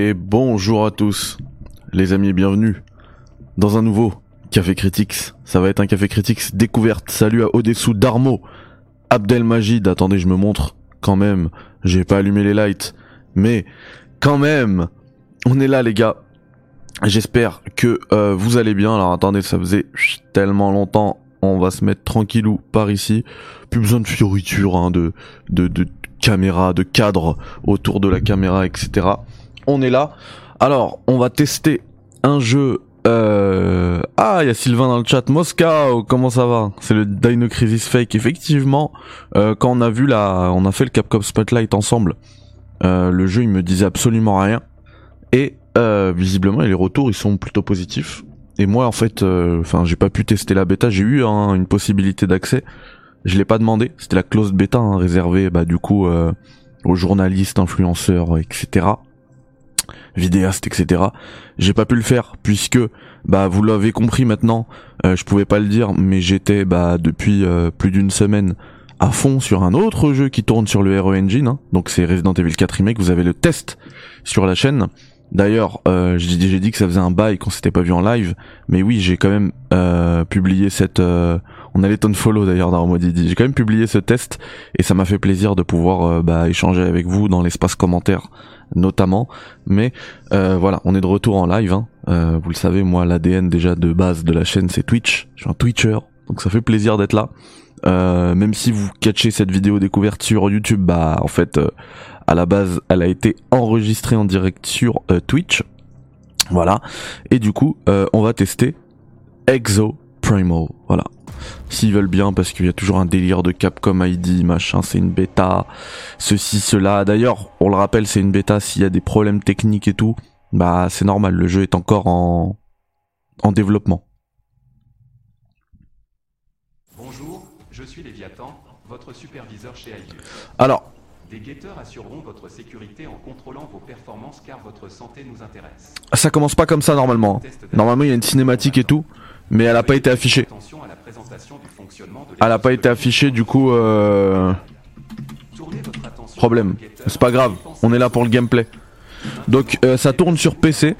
Et bonjour à tous, les amis, bienvenue dans un nouveau Café Critics. Ça va être un Café Critics découverte. Salut à Odessou Darmo, Abdelmajid. Attendez, je me montre quand même. J'ai pas allumé les lights, mais quand même, on est là, les gars. J'espère que euh, vous allez bien. Alors attendez, ça faisait tellement longtemps. On va se mettre tranquillou par ici. Plus besoin de fioritures, hein, de, de, de caméra, de cadre autour de la caméra, etc. On est là. Alors, on va tester un jeu. Euh... Ah, il y a Sylvain dans le chat. Moscow, comment ça va? C'est le Dino Crisis Fake. Effectivement, euh, quand on a vu la, on a fait le Capcom Spotlight ensemble. Euh, le jeu, il me disait absolument rien. Et visiblement, les retours, ils sont plutôt positifs. Et moi, en fait, enfin, j'ai pas pu tester la bêta. J'ai eu hein, une possibilité d'accès. Je l'ai pas demandé. C'était la close bêta hein, réservée, bah, du coup, aux journalistes, influenceurs, etc vidéastes, etc. J'ai pas pu le faire puisque, bah, vous l'avez compris maintenant, euh, je pouvais pas le dire, mais j'étais, bah, depuis euh, plus d'une semaine à fond sur un autre jeu qui tourne sur le RE Engine, hein. donc c'est Resident Evil 4 Remake. Vous avez le test sur la chaîne. D'ailleurs, euh, j'ai dit, dit que ça faisait un bail qu'on s'était pas vu en live, mais oui, j'ai quand même publié cette. On a les tonnes follow d'ailleurs Didi. J'ai quand même publié ce test et ça m'a fait plaisir de pouvoir euh, bah, échanger avec vous dans l'espace commentaire notamment. Mais euh, voilà, on est de retour en live. Hein. Euh, vous le savez, moi, l'ADN déjà de base de la chaîne, c'est Twitch. Je suis un Twitcher, donc ça fait plaisir d'être là. Même si vous catchez cette vidéo découverte sur YouTube, bah en fait, à la base, elle a été enregistrée en direct sur Twitch. Voilà. Et du coup, on va tester Exo Primal. Voilà. S'ils veulent bien, parce qu'il y a toujours un délire de Capcom ID, machin, c'est une bêta, ceci, cela. D'ailleurs, on le rappelle, c'est une bêta, s'il y a des problèmes techniques et tout, bah c'est normal, le jeu est encore en, en développement. Bonjour, je suis Léviathan, votre superviseur chez Aigus. Alors, des guetteurs assureront votre sécurité en contrôlant vos performances car votre santé nous intéresse. Ça commence pas comme ça normalement. Normalement il y a une cinématique et tout, mais elle a pas été affichée. Elle a pas été affichée du coup euh... Problème. C'est pas grave, on est là pour le gameplay. Donc euh, ça tourne sur PC.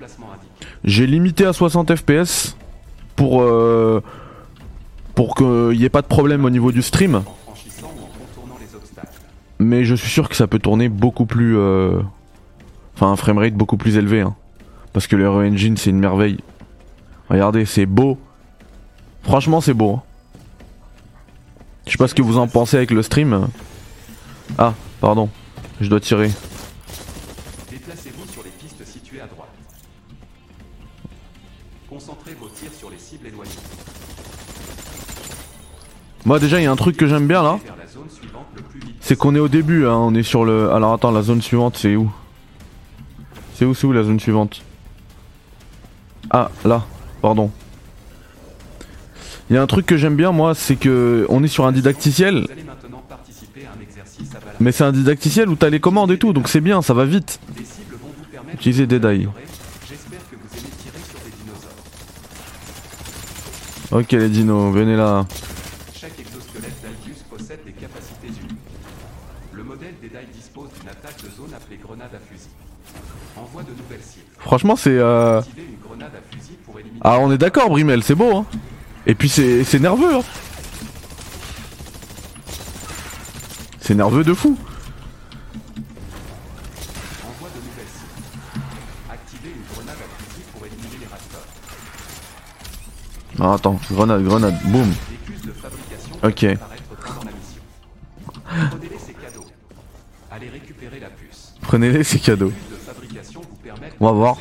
J'ai limité à 60 FPS pour euh, pour qu'il n'y ait pas de problème au niveau du stream. Mais je suis sûr que ça peut tourner beaucoup plus... Euh... Enfin un framerate beaucoup plus élevé. Hein. Parce que le Engine c'est une merveille. Regardez, c'est beau. Franchement c'est beau. Hein. Je sais pas ce que vous en pensez avec le stream. Ah, pardon. Je dois tirer. Déplacez-vous sur les pistes situées à droite. Concentrez vos tirs sur les cibles éloignées. Moi déjà il y a un truc que j'aime bien là. C'est qu'on est au début, hein, on est sur le... Alors attends, la zone suivante c'est où? C'est où, c'est où la zone suivante? Ah, là, pardon. Il y a un truc que j'aime bien moi, c'est que on est sur un didacticiel. Mais c'est un didacticiel où t'as les commandes et tout, donc c'est bien, ça va vite. Utiliser des die. Ok les dinos, venez là. Chaque exosquelette d'Aldius possède des capacités uniques. Le modèle des die dispose d'une attaque de zone appelée grenade à fusil. Envoie de nouvelles cibles. Franchement c'est euh... Ah on est d'accord Brimel, c'est beau hein et puis c'est nerveux. Hein. C'est nerveux de fou. Ah, attends, grenade, grenade, boum. Ok. Prenez-les, ces cadeaux. On va voir.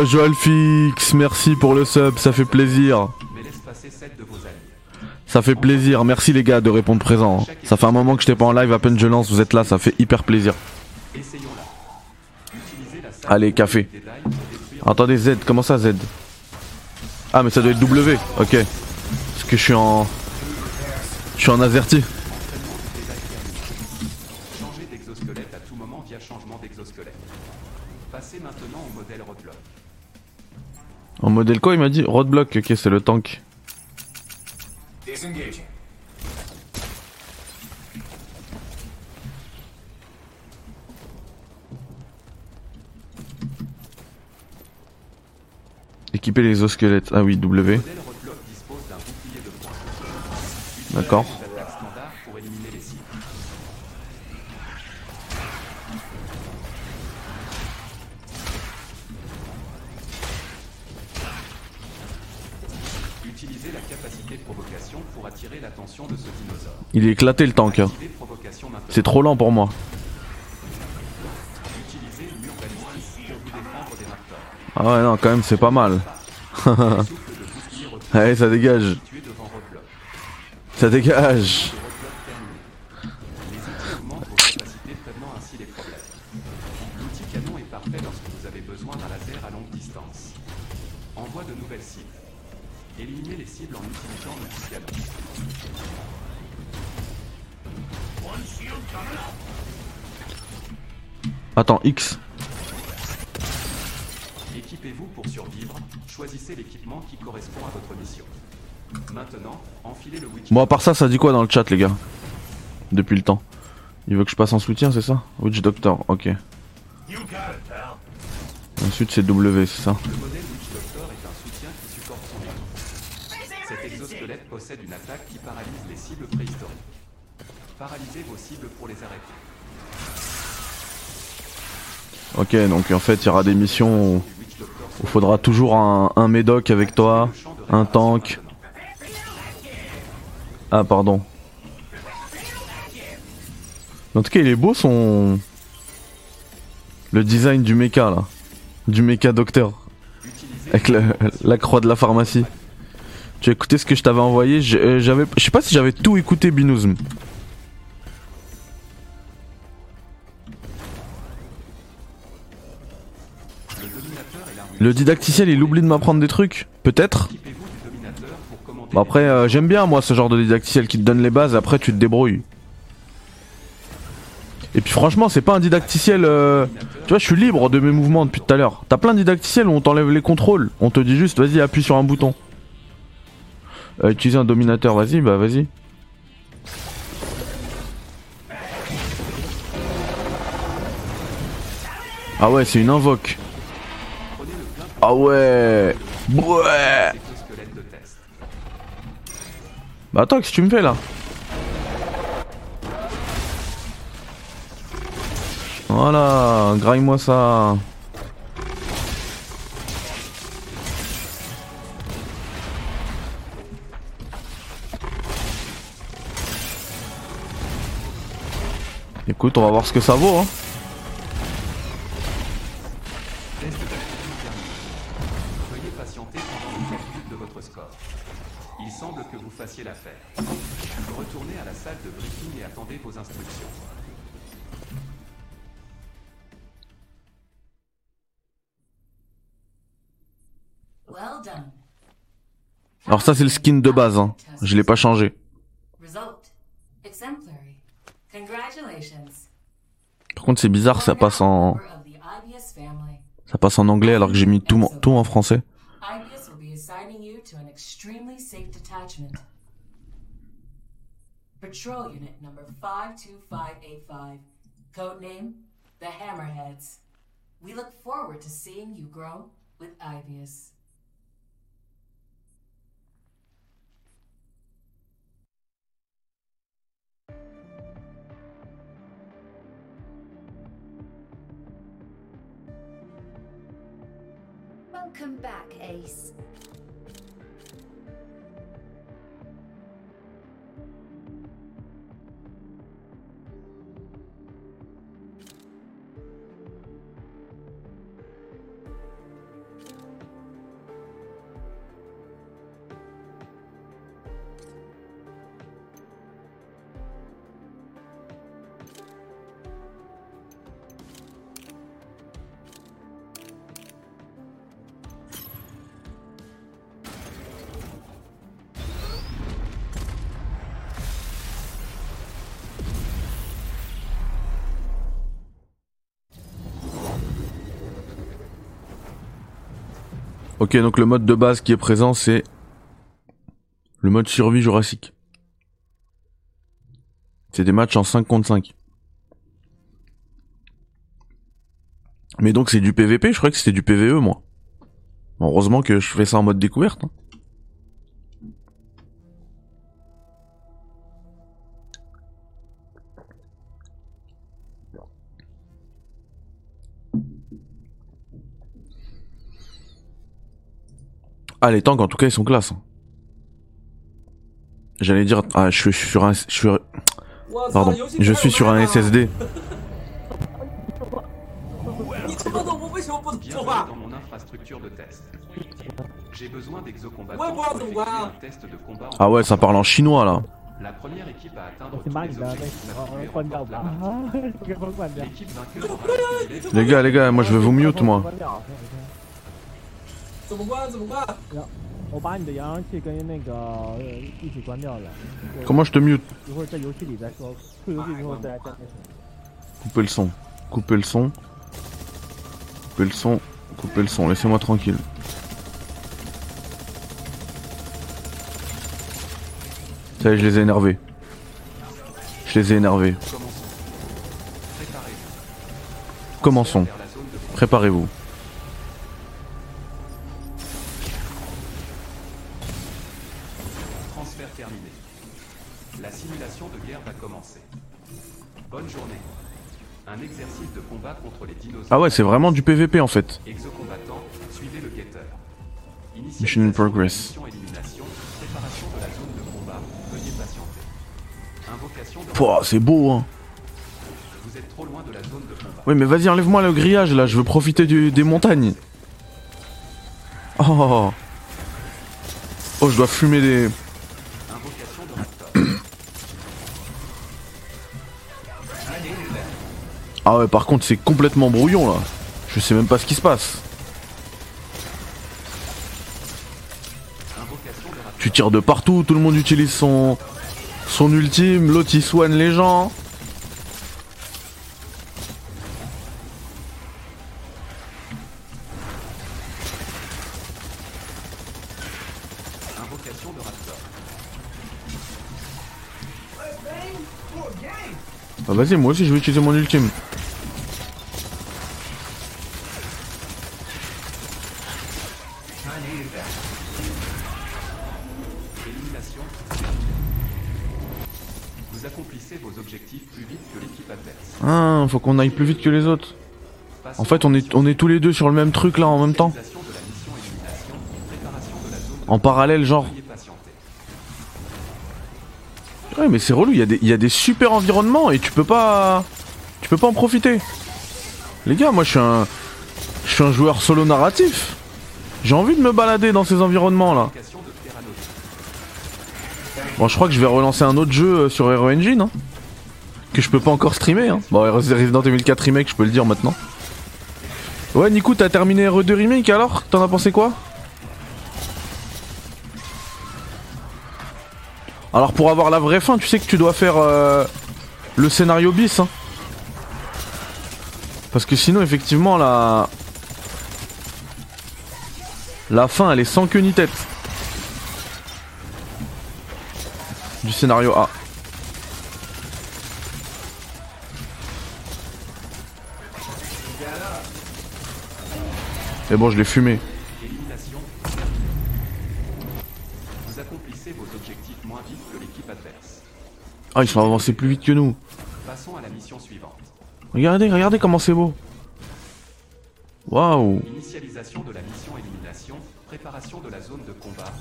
Oh, Joalfix, merci pour le sub, ça fait plaisir. Ça fait plaisir, merci les gars de répondre présent. Ça fait un moment que j'étais pas en live, à peine je lance, vous êtes là, ça fait hyper plaisir. Allez, café. Attendez, Z, comment ça Z? Ah, mais ça doit être W, ok. Parce que je suis en. Je suis en azerty. Quoi il m'a dit Roadblock, ok c'est le tank. Équiper les osquelettes. Ah oui, W. Le Il est éclaté le tank. hein. C'est trop lent pour moi. Ah ouais, non, quand même, c'est pas mal. Allez, ça dégage. Ça dégage. Attends, X. Équipez-vous pour survivre. Choisissez l'équipement qui correspond à votre mission. Maintenant, enfilez le Witch. Bon, à part ça, ça dit quoi dans le chat, les gars? Depuis le temps. Il veut que je passe en soutien, c'est ça? Witch Doctor, ok. Ensuite, c'est W, c'est ça? Le modèle Witch Doctor est un soutien qui supporte son nom. Cet exosquelette possède une attaque qui paralyse les cibles préhistoriques. Paralysez vos cibles pour les arrêter. Ok, donc en fait, il y aura des missions où il faudra toujours un, médoc avec toi, un tank. Ah, pardon. En tout cas, il est beau son. Le design du mecha là. Du mecha docteur. Avec la croix de la pharmacie. Tu as écouté ce que je t'avais envoyé? Euh, J'avais, je sais pas si j'avais tout écouté Binouzm. Le didacticiel, il oublie de m'apprendre des trucs Peut-être. Bon après, euh, j'aime bien moi ce genre de didacticiel qui te donne les bases, après tu te débrouilles. Et puis franchement, c'est pas un didacticiel... euh, Tu vois, je suis libre de mes mouvements depuis tout à l'heure. T'as plein de didacticiels où on t'enlève les contrôles. On te dit juste, vas-y, appuie sur un bouton. Euh, un dominateur, vas-y, bah vas-y. Ah ouais, c'est une invoque. Ah ouais Ouais. Bah attends, qu'est-ce que tu me fais là? Voilà, graille-moi ça. Écoute, on va voir ce que ça vaut. Hein. Alors ça c'est le skin de base, hein. je l'ai pas changé. Result. Exemplary. Congratulations. Par contre c'est bizarre, ça passe en, ça passe en anglais alors que j'ai mis tout, mon- tout en français. Patrol Unit number 52585. Codename, the Hammerheads. We look forward to seeing you grow with IBS. Welcome back, Ace. Ok, donc le mode de base qui est présent, c'est Le mode survie jurassique. C'est des matchs en 5 contre 5. Mais donc c'est du PVP, je croyais que c'était du PVE moi. Heureusement que je fais ça en mode découverte. hein. Ah, les tanks, en tout cas, ils sont classe. Hein. J'allais dire, ah, je suis sur un, je suis, pardon, je suis sur un SSD. Ah ouais, ça parle en chinois là. Les gars, les gars, moi je vais vous mute moi. 关掉。怎么关？怎么关？我把你的扬声器跟那个呃一起关掉了， Comment je te mute 一会儿在游戏里再说，退游戏之后再再那什么。 Coupez le son. Coupez le son. Coupez le son. Coupez le son. Laissez-moi tranquille. Ça y est, je les ai énervés. Je les ai énervés. Commençons. Commençons. Vers la zone de Préparez-vous. Ah ouais, c'est vraiment du PVP en fait. Mission in progress. Pouah, c'est beau hein. Vous êtes trop loin de la zone de combat. Oui, mais vas-y, enlève-moi le grillage là. Je veux profiter du- des montagnes. Oh. Oh, je dois fumer des. Ah ouais, par contre, c'est complètement brouillon là. Je sais même pas ce qui se passe. Tu tires de partout, tout le monde utilise son son ultime, l'autre il soigne les gens. Bah vas-y, moi aussi je vais utiliser mon ultime. Faut qu'on aille plus vite que les autres. En fait, on est tous les deux sur le même truc là en même temps. En parallèle, genre. Ouais, mais c'est relou, il y, a des- super environnements et tu peux pas. Tu peux pas en profiter. Les gars, moi je suis un. Je suis un joueur solo narratif. J'ai envie de me balader dans ces environnements là. Bon, je crois que je vais relancer un autre jeu euh, sur Hero Engine. hein, je peux pas encore streamer. Hein. Bon, Resident Evil 4 Remake, je peux le dire maintenant. Ouais, Nico, t'as terminé RE2 Remake alors? T'en as pensé quoi? Alors, pour avoir la vraie fin, tu sais que tu dois faire euh, le scénario bis. Hein. Parce que sinon, effectivement, la. La fin, elle est sans queue ni tête. Du scénario A. Et bon, je l'ai fumé. Vous accomplissez vos objectifs moins vite que l'équipe adverse. Ah, ils sont avancés plus vite que nous. Passons à la mission suivante. Regardez, regardez comment c'est beau. Waouh. Initialisation de la mission élimination, préparation de la zone de combat.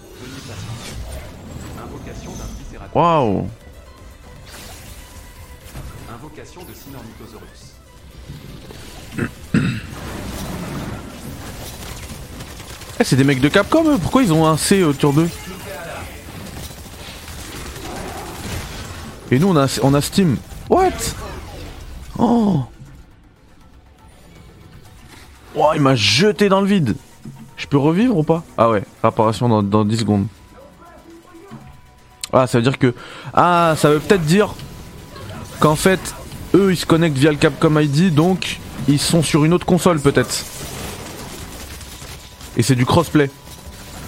Invocation d'un. Waouh. Invocation de Sinornithosaurus. Eh, c'est des mecs de Capcom, eux. pourquoi ils ont un C autour d'eux Et nous, on a, on a Steam. What? Oh Oh, il m'a jeté dans le vide. Je peux revivre ou pas? Ah ouais, réparation dans, dans 10 secondes. Ah, ça veut dire que... Ah, ça veut peut-être dire qu'en fait, eux, ils se connectent via le Capcom ID, donc ils sont sur une autre console peut-être. Et c'est du crossplay.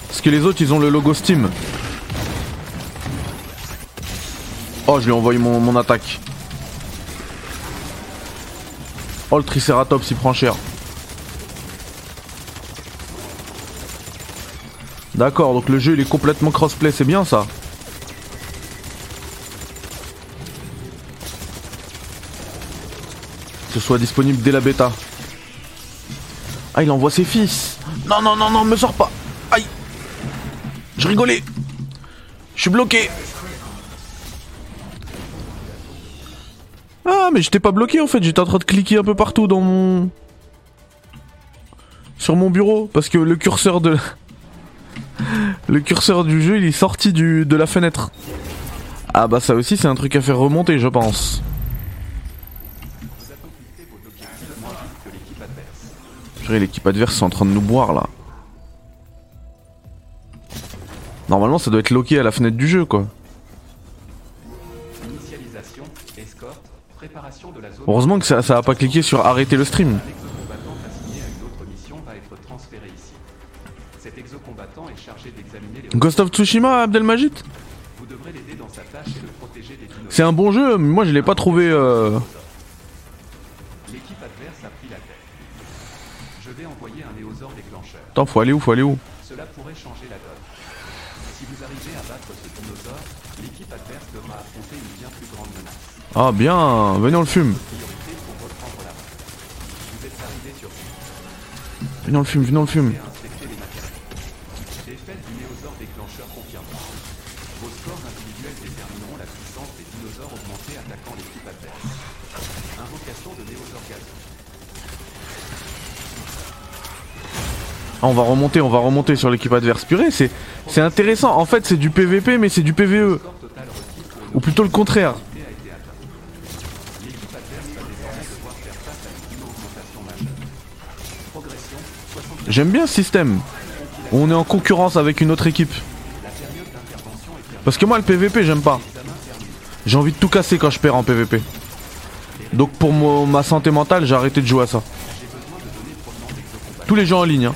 Parce que les autres, ils ont le logo Steam. Oh, je lui ai envoyé mon, attaque. Oh, le Triceratops, il prend cher. D'accord, donc le jeu il est complètement crossplay, c'est bien ça. Que ce soit disponible dès la bêta. Ah, il envoie ses fils. Non, non, non, non, me sors pas. Aïe. Je rigolais. Je suis bloqué. Ah, mais j'étais pas bloqué en fait. J'étais en train de cliquer un peu partout dans mon. Sur mon bureau. Parce que le curseur de. Le curseur du jeu il est sorti du, de la fenêtre. Ah bah ça aussi c'est un truc à faire remonter je pense. Purée, l'équipe adverse est en train de nous boire là. Normalement ça doit être loqué à la fenêtre du jeu quoi. Heureusement que ça, ça a pas cliqué sur arrêter le stream. Ghost of Tsushima Abdelmajid? C'est un bon jeu, mais moi je l'ai pas trouvé. Euh... Attends, faut aller où Faut aller où Cela pourrait changer la donne. Si vous arrivez à battre ce dinosaure, l'équipe adverse devra affronter une bien plus grande menace. Ah bien, venez on le fume. Vous êtes arrivé sur site Venez on le fume, venez on le fume. et inspecter les matériaux. Défaite du néosaure déclencheur confirmée. Vos scores individuels détermineront la puissance des dinosaures augmentés attaquant l'équipe adverse. Invocation de néosaure. Ah, on va remonter, on va remonter sur l'équipe adverse. Purée, c'est intéressant. En fait, c'est du PVP, mais c'est du PVE. Ou plutôt le contraire. unité a été atteint. L'équipe adverse va désormais devoir faire face à une augmentation majeure. Progression 60 J'aime bien ce système. On est en concurrence avec une autre équipe. Parce que moi, le PVP, j'aime pas. J'ai envie de tout casser quand je perds en PVP. Donc pour ma santé mentale, j'ai arrêté de jouer à ça. Tous les jeux en ligne. Hein.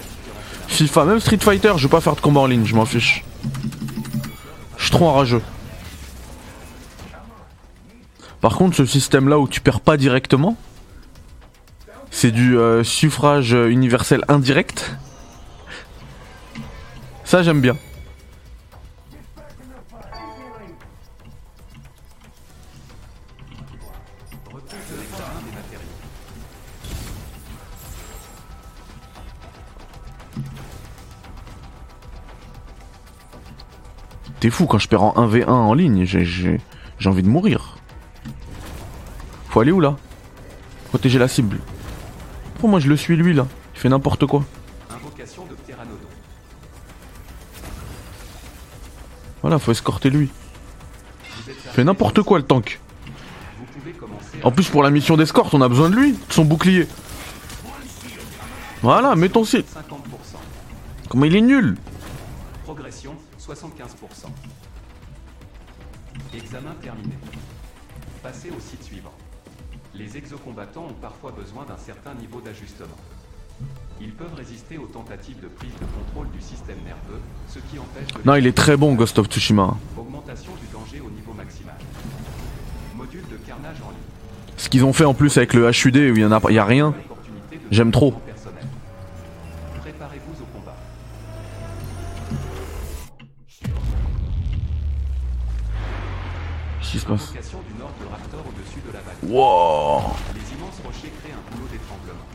FIFA, même Street Fighter, je veux pas faire de combat en ligne, je m'en fiche. Je suis trop enrageux. Par contre, ce système-là où tu perds pas directement, c'est du euh, suffrage universel indirect. Ça, j'aime bien. T'es fou quand je perds en 1v1 en ligne, j'ai- envie de mourir. Faut aller où là? Protéger la cible. Pourquoi moi je le suis lui là? Il fait n'importe quoi. Invocation de. Voilà, faut escorter lui. Il fait n'importe quoi le tank. En plus pour la mission d'escorte, on a besoin de lui, de son bouclier. Voilà, mets ton site. 50%. Comment il est nul? Examen terminé. Passez au site suivant. Les exocombattants ont parfois besoin d'un certain niveau d'ajustement. Ils peuvent résister aux tentatives de prise de contrôle du système nerveux, ce qui empêche de Non, il est très bon Ghost of Tsushima. augmentation du danger au niveau maximal. Module de carnage en ligne. Ce qu'ils ont fait en plus avec le HUD où il y en a, y a rien. J'aime trop. Vallée. Wow Les immenses rochers créent un boulot d'étranglement.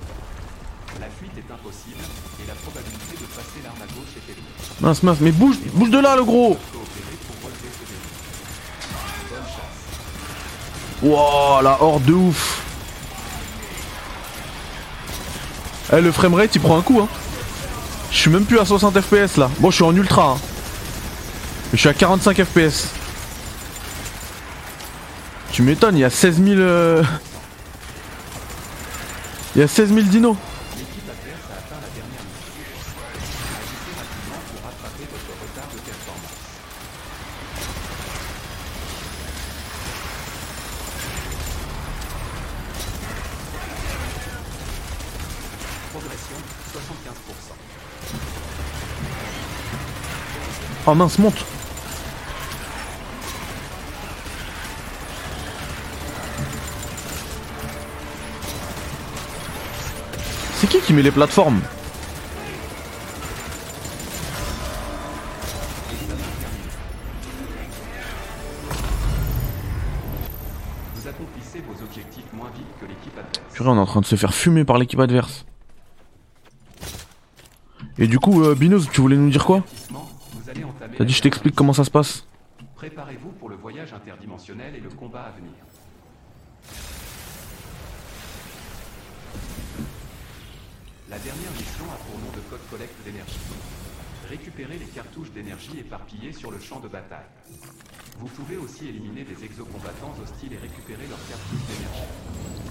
La fuite est impossible et la probabilité de passer l'arme à gauche est élevée. Mince, mince, mais bouge, bouge de là le gros. Wow, la horde de ouf Eh, le framerate il prend un coup hein Je suis même plus à 60 fps là. Bon, je suis en ultra. Hein. Je suis à 45 fps. Tu m'étonnes, il y a 16 000... euh, Il y a 16 000 dinos. L'équipe adverse a qui qui met les plateformes. Purée, on est en train de se faire fumer par l'équipe adverse. Et du coup, euh, Binoz, tu voulais nous dire quoi T'as dit je t'explique comment ça se passe Préparez-vous pour le voyage interdimensionnel et le combat à venir. La dernière mission a pour nom de code collecte d'énergie. Récupérez les cartouches d'énergie éparpillées sur le champ de bataille. Vous pouvez aussi éliminer des exocombattants hostiles et récupérer leurs cartouches d'énergie.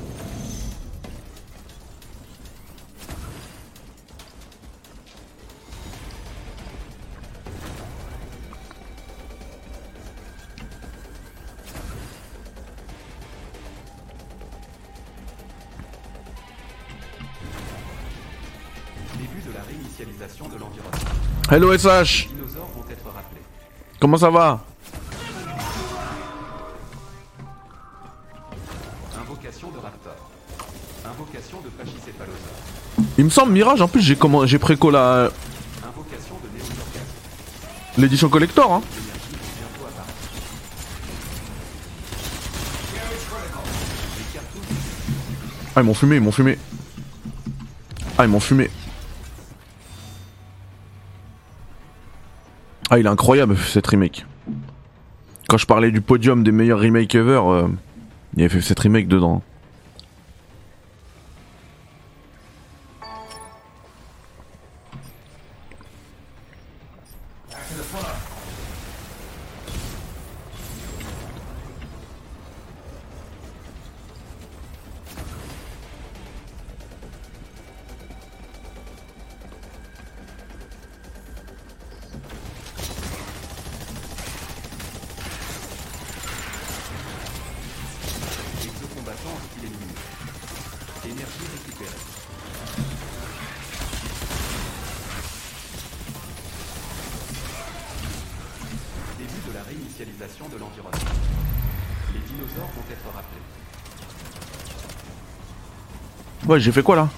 Hello SH. Comment ça va? Invocation de Raptor. Invocation de Pachycéphalosaure. Il me semble Mirage, en plus j'ai comment j'ai préco la Invocation de Néosorgasme. l'édition collector hein. Ah ils m'ont fumé, ils m'ont fumé. Ah ils m'ont fumé. Ah il est incroyable cette remake. Quand je parlais du podium des meilleurs remakes ever, euh, il y avait fait cette remake dedans. De l'environnement. Les dinosaures vont être rappelés. Ouais j'ai fait quoi là?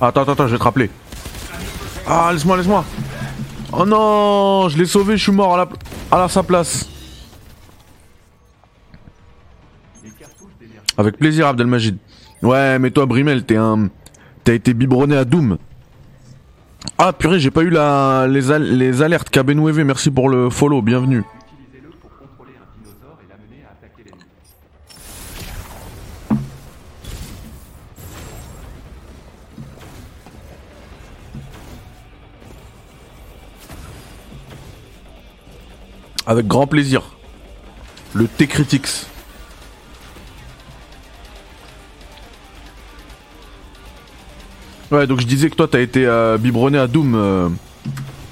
Attends, attends, attends, je vais te rappeler. Ah, laisse-moi, laisse-moi. Oh non, je l'ai sauvé, je suis mort à, la, à la- sa place. Avec plaisir, Abdelmajid. Ouais, mais toi, Brimel, t'es un. T'as été biberonné à Doom. Ah, purée, j'ai pas eu la... les, les alertes. Kabenoueve, merci pour le follow, bienvenue. Avec grand plaisir. Le T-Critics. Ouais, donc je disais que toi t'as été euh, biberonné à Doom, euh,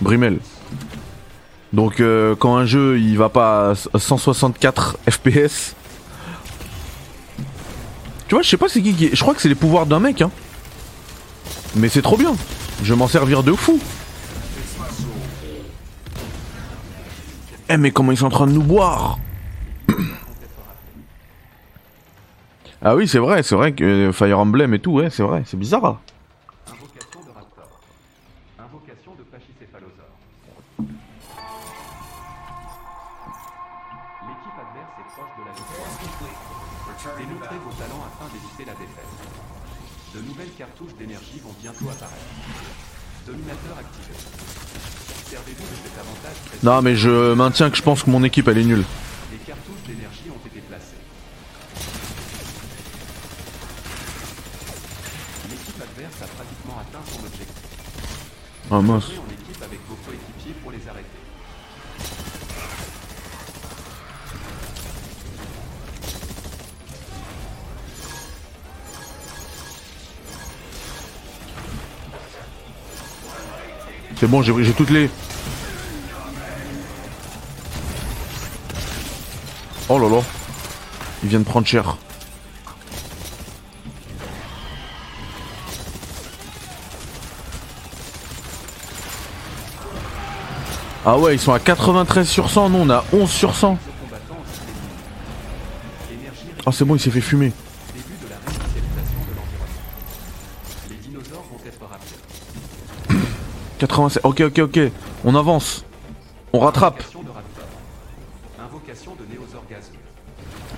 Brimel. Donc euh, quand un jeu il va pas à 164 FPS. Tu vois, je sais pas c'est qui qui. Je crois que c'est les pouvoirs d'un mec, hein. Mais c'est trop bien. Je vais m'en servir de fou. Eh mais comment ils sont en train de nous boire? Ah oui c'est vrai, c'est vrai que Fire Emblem et tout, ouais c'est vrai, c'est bizarre. Non mais je maintiens que je pense que mon équipe elle est nulle. Les cartouches d'énergie ont été placées. L'équipe adverse a pratiquement atteint son objectif. Ah mince. Entrez en équipe avec vos coéquipiers pour les arrêter. C'est bon, j'ai toutes les... Oh là là. Ils viennent prendre cher. Ah ouais, ils sont à 93 sur 100, nous on a 11 sur 100. Combattants aussi Ah c'est bon, il s'est fait fumer. 87. Ok, ok, ok. On avance. On rattrape.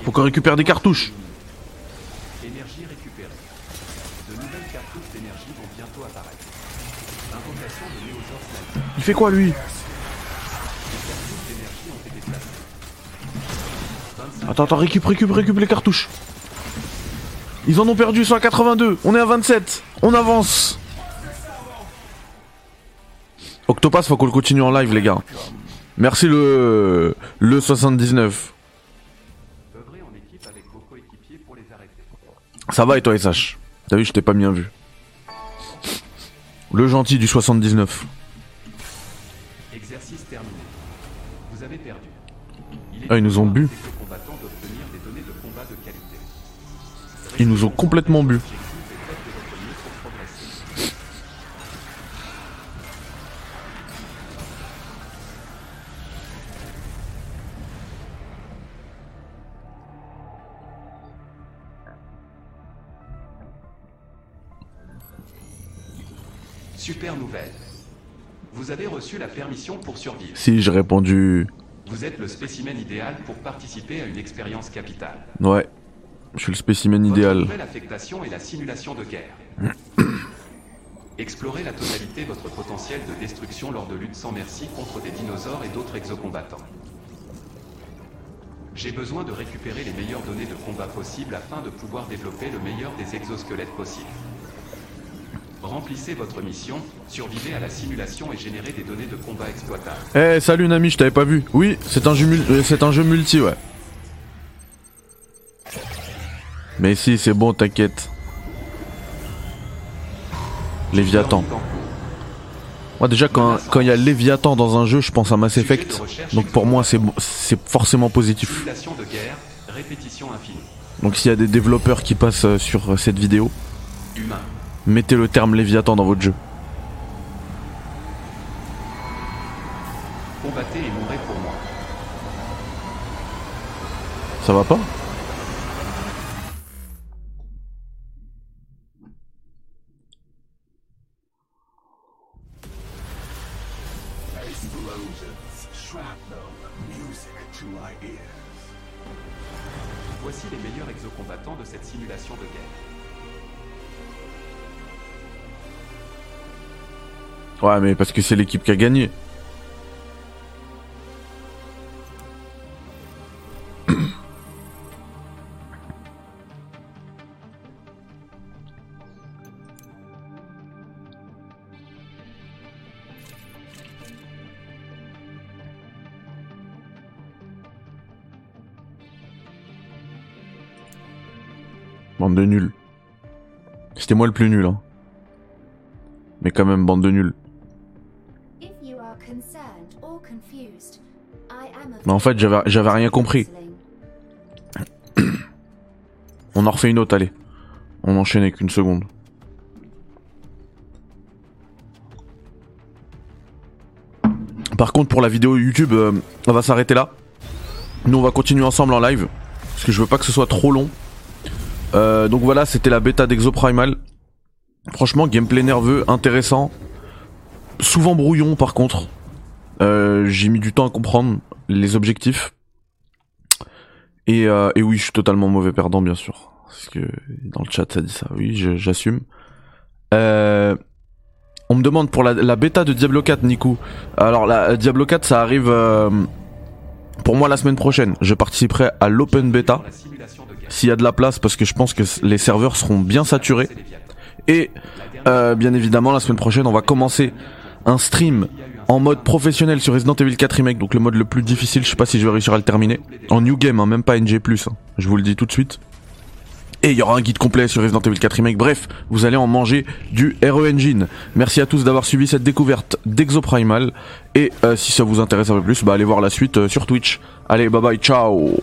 Faut qu'on récupère des cartouches. Énergie récupérée. De nouvelles cartouches d'énergie vont bientôt apparaître. Invocation de néosaures sniper. Il fait quoi lui? Les cartouches d'énergie ont été placées. 25 Attends, attends, récup, récup, récup les cartouches. Ils en ont perdu 182. On est à 27. On avance. Octopass, faut qu'on le continue en live, les gars. Merci le le 79. œuvrez en équipe avec vos coéquipiers pour les arrêter. Ça va et toi, SH T'as vu, je t'ai pas bien vu. Le gentil du 79. Exercice terminé. Vous avez perdu. Il est Ah, ils nous ont bu. Ils nous ont complètement bu. Reçu la permission pour survivre. Si, j'ai répondu. Vous êtes le spécimen idéal pour participer à une expérience capitale. Ouais. Je suis le spécimen Votre idéal. nouvelle affectation est la simulation de guerre. Explorez la totalité de votre potentiel de destruction lors de luttes sans merci contre des dinosaures et d'autres exocombattants. J'ai besoin de récupérer les meilleures données de combat possibles afin de pouvoir développer le meilleur des exosquelettes possibles. Remplissez votre mission, survivez à la simulation et générez des données de combat exploitables. Eh, salut Nami, je t'avais pas vu. Oui, c'est un jeu euh, c'est un jeu multi, ouais. Mais si, c'est bon, t'inquiète. Léviathan. Moi déjà quand quand il y a Léviathan dans un jeu, je pense à Mass Effect. Donc pour moi c'est forcément positif. Donc s'il y a des développeurs qui passent euh, sur euh, cette vidéo, Humain. Mettez le terme Léviathan dans votre jeu. Combattez et mourrez pour moi. Ça va pas? Ouais mais parce que c'est l'équipe qui a gagné. Bande de nuls. C'était moi le plus nul, hein. Mais quand même, bande de nuls. Mais en fait, j'avais rien compris. On en refait une autre, allez. On enchaîne avec une seconde. Par contre, pour la vidéo YouTube, euh, on va s'arrêter là. Nous, on va continuer ensemble en live. Parce que je veux pas que ce soit trop long. Euh, donc voilà, c'était la bêta d'Exoprimal. Franchement, gameplay nerveux, intéressant. Souvent brouillon, par contre. Euh, J'ai mis du temps à comprendre les objectifs. Et, euh, et oui, je suis totalement mauvais perdant, bien sûr. Parce que dans le chat, ça dit ça. Oui, j'assume. Euh, on me demande pour la, la bêta de Diablo 4, Nico. Alors, la Diablo 4, ça arrive euh, pour moi la semaine prochaine. Je participerai à l'open bêta. S'il y a de la place, parce que je pense que les serveurs seront bien saturés. Et euh, bien évidemment, la semaine prochaine, on va commencer un stream en mode professionnel sur Resident Evil 4 Remake, donc le mode le plus difficile. Je sais pas si je vais réussir à le terminer. En new game, hein, même pas NG+. hein. Je vous le dis tout de suite. Et il y aura un guide complet sur Resident Evil 4 Remake. Bref, vous allez en manger du RE Engine. Merci à tous d'avoir suivi cette découverte d'Exoprimal. Et euh, si ça vous intéresse un peu plus, bah allez voir la suite euh, sur Twitch. Allez, bye bye, ciao